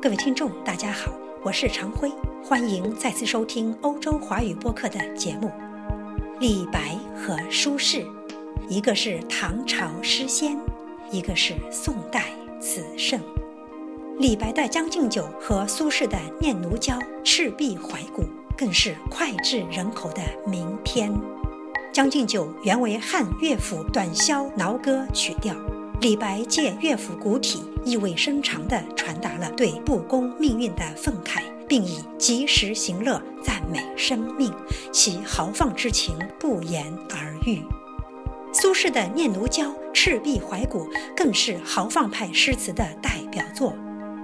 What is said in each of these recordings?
各位听众，大家好，我是常辉，欢迎再次收听欧洲华语播客的节目。李白和苏轼，一个是唐朝诗仙，一个是宋代词圣。李白的《将进酒》和苏轼的《念奴娇·赤壁怀古》更是脍炙人口的名篇。《将进酒》原为汉乐府短箫挠歌曲调。李白借乐府古体，意味深长地传达了对不公命运的愤慨，并以及时行乐赞美生命，其豪放之情不言而喻。苏轼的《念奴娇·赤壁怀古》更是豪放派诗词的代表作，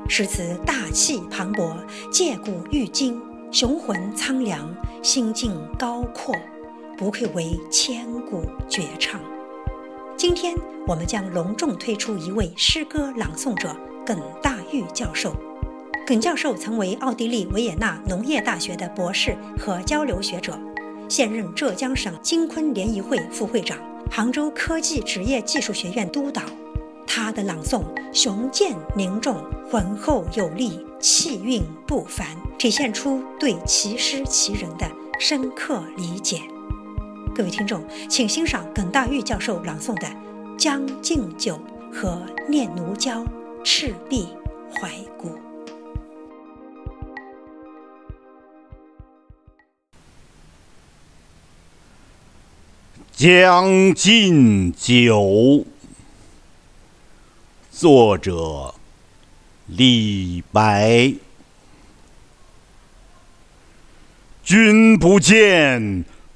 诗词大气磅礴，借古喻今，雄浑苍凉，心境高阔，不愧为千古绝唱。今天我们将隆重推出一位诗歌朗诵者耿大玉教授。耿教授曾为奥地利维也纳农业大学的博士和交流学者，现任浙江省金昆联谊会副会长，杭州科技职业技术学院督导。他的朗诵雄健凝重，浑厚有力，气韵不凡，体现出对其诗其人的深刻理解。各位听众，请欣赏耿大玉教授朗诵的《将进酒》和《念奴娇·赤壁怀古》。《将进酒》，作者李白。君不见。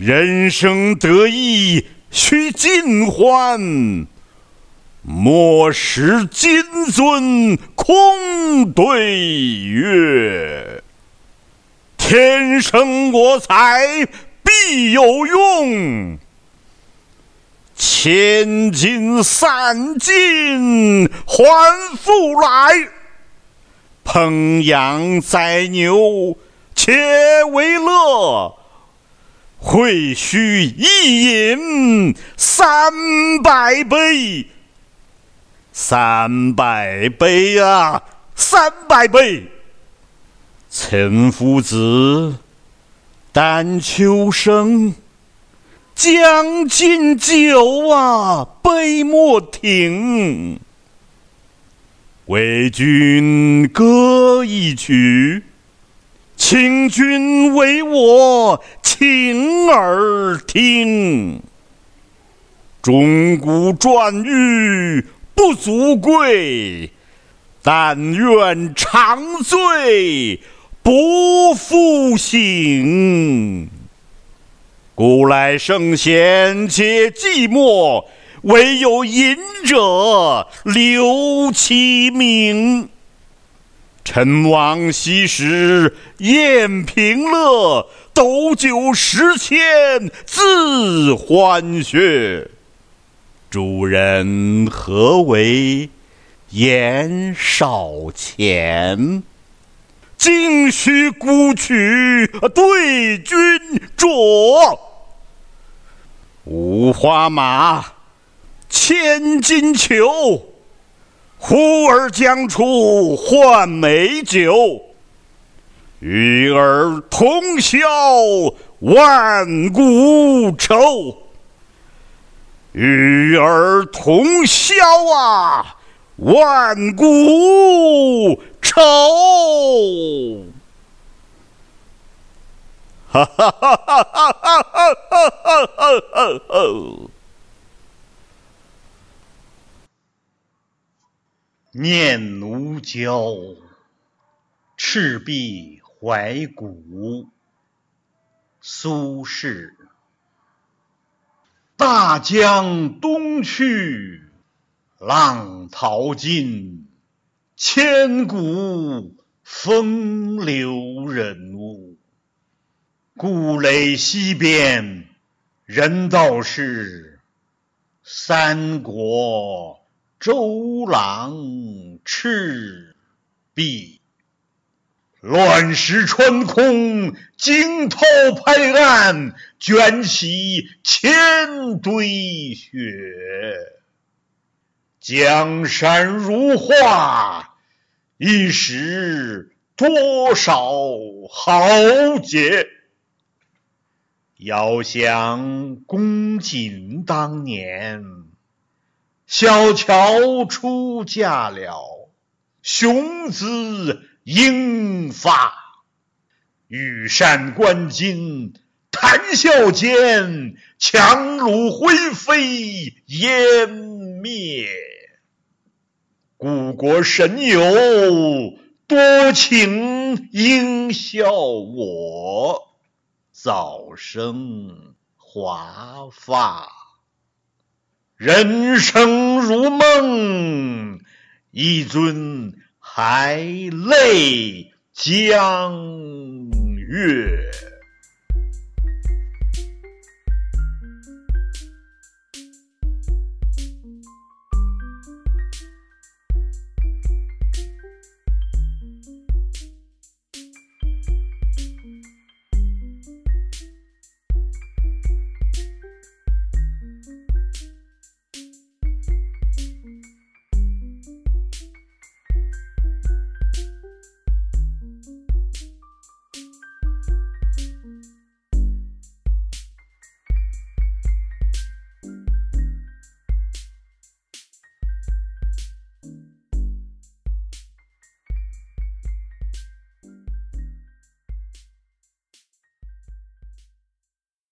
人生得意须尽欢，莫使金樽空对月。天生我材必有用，千金散尽还复来。烹羊宰牛且为乐。会须一饮三百杯，三百杯啊，三百杯！岑夫子，丹丘生，将进酒啊，杯莫停。为君歌一曲。请君为我倾耳听，钟鼓馔玉不足贵，但愿长醉不复醒。古来圣贤皆寂寞，惟有饮者留其名。陈王昔时宴平乐，斗酒十千恣欢谑。主人何为言少钱？径须沽取对君酌。五花马，千金裘。呼儿将出换美酒，与尔同销万古愁。与尔同销啊，万古愁。哈哈哈哈哈哈哈哈哈哈哈哈！念奴娇·赤壁怀古，苏轼。大江东去，浪淘尽，千古风流人物。故垒西边，人道是三国周郎赤壁。乱石穿空，惊涛拍岸，卷起千堆雪。江山如画，一时多少豪杰。遥想公瑾当年，小乔出嫁了，雄姿。英发，羽扇纶巾，谈笑间，樯橹灰飞烟灭。故国神游，多情应笑我，早生华发。人生如梦，一尊。还酹江月。